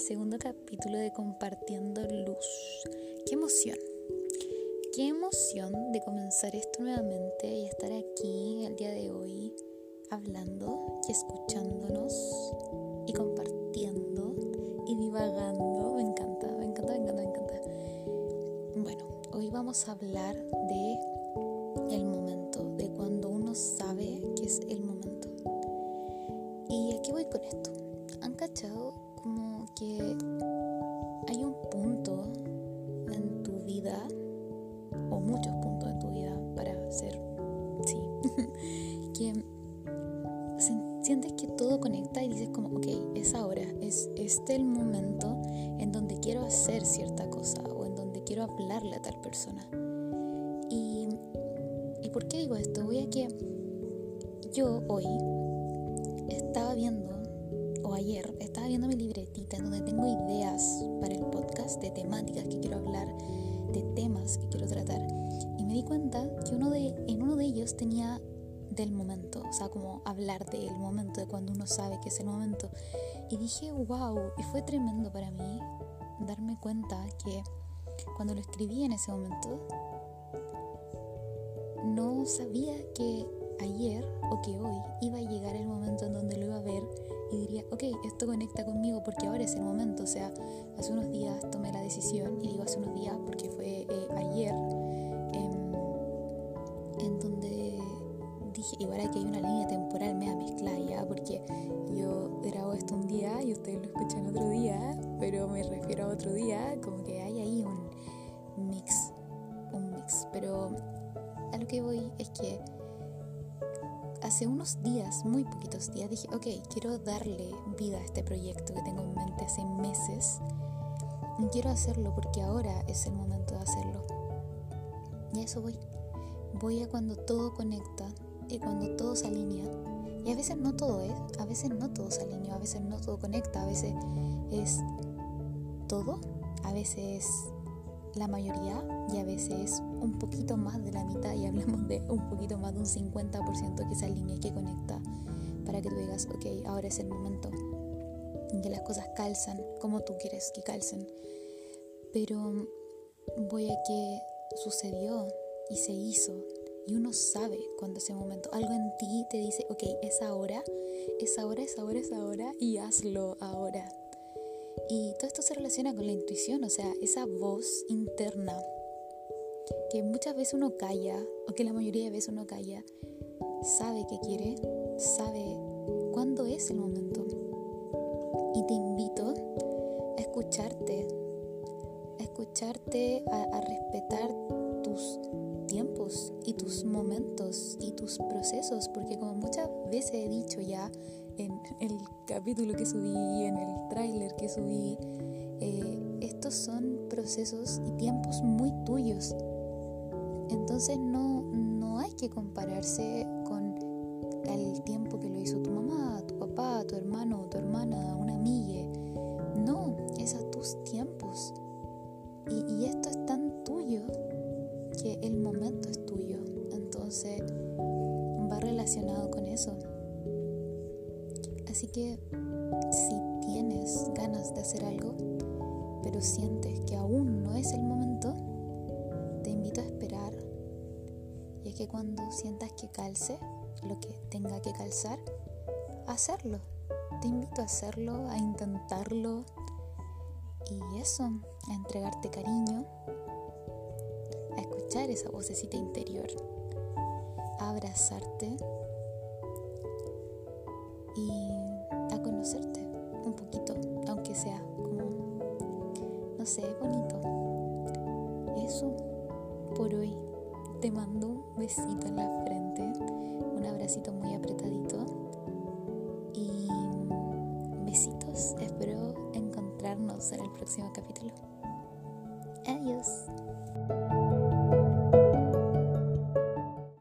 segundo capítulo de Compartiendo Luz. ¡Qué emoción! ¡Qué emoción de comenzar esto nuevamente y estar aquí el día de hoy hablando y escuchándonos y compartiendo y divagando! Me encanta, me encanta, me encanta, me encanta. Bueno, hoy vamos a hablar de el momento, de cuando uno sabe que es el momento. ¿Y aquí voy con esto? ¿Han cachado como que hay un punto en tu vida, o muchos puntos en tu vida, para ser, sí, que sientes que todo conecta y dices como, ok, es ahora, es este el momento en donde quiero hacer cierta cosa o en donde quiero hablarle a tal persona. ¿Y, ¿y por qué digo esto? Voy a que yo hoy estaba viendo ayer estaba viendo mi libretita donde tengo ideas para el podcast de temáticas que quiero hablar, de temas que quiero tratar. Y me di cuenta que uno de, en uno de ellos tenía del momento, o sea, como hablar del momento, de cuando uno sabe que es el momento. Y dije, wow, y fue tremendo para mí darme cuenta que cuando lo escribí en ese momento, no sabía que ayer o que hoy iba a llegar el momento en donde lo iba a ver y diría, ok, esto conecta conmigo porque ahora es el momento. O sea, hace unos días tomé la decisión, y digo hace unos días porque fue eh, ayer, em, en donde dije, igual aquí hay una línea temporal media mezclada ya, porque yo grabo esto un día y ustedes lo escuchan otro día, pero me refiero a otro día, como que hay ahí un mix, un mix. Pero a lo que voy es que hace unos días, muy poquitos días, dije, ok, quiero darle vida a este proyecto que tengo en mente hace meses. Y quiero hacerlo porque ahora es el momento de hacerlo. Y a eso voy. Voy a cuando todo conecta y cuando todo se alinea. Y a veces no todo es, a veces no todo se alinea, a veces no todo conecta, a veces es todo, a veces la mayoría y a veces un poquito más de la mitad y hablamos de un poquito más de un 50% que se alinea y que conecta para que tú digas, ok, ahora es el momento en que las cosas calzan como tú quieres que calcen. Pero voy a que sucedió y se hizo y uno sabe cuando ese momento, algo en ti te dice, ok, es ahora, es ahora, es ahora, es ahora y hazlo ahora. Y todo esto se relaciona con la intuición, o sea, esa voz interna que muchas veces uno calla, o que la mayoría de veces uno calla, sabe que quiere, sabe cuándo es el momento. Y te invito a escucharte, a escucharte, a, a respetar tus tiempos y tus momentos y tus procesos, porque como muchas veces he dicho ya, en el capítulo que subí, en el tráiler que subí, eh, estos son procesos y tiempos muy tuyos. Entonces no, no hay que compararse con el tiempo que lo hizo tu mamá, tu papá, tu hermano, tu hermana, una amiga. No, es a tus tiempos. Y, y esto es tan tuyo que el momento es tuyo. Entonces va relacionado con eso. Así que si tienes ganas de hacer algo, pero sientes que aún no es el momento, te invito a esperar. Y es que cuando sientas que calce lo que tenga que calzar, hacerlo. Te invito a hacerlo, a intentarlo. Y eso, a entregarte cariño, a escuchar esa vocecita interior, a abrazarte sea como, no sé, bonito. Eso por hoy. Te mando un besito en la frente, un abracito muy apretadito y besitos. Espero encontrarnos en el próximo capítulo. Adiós.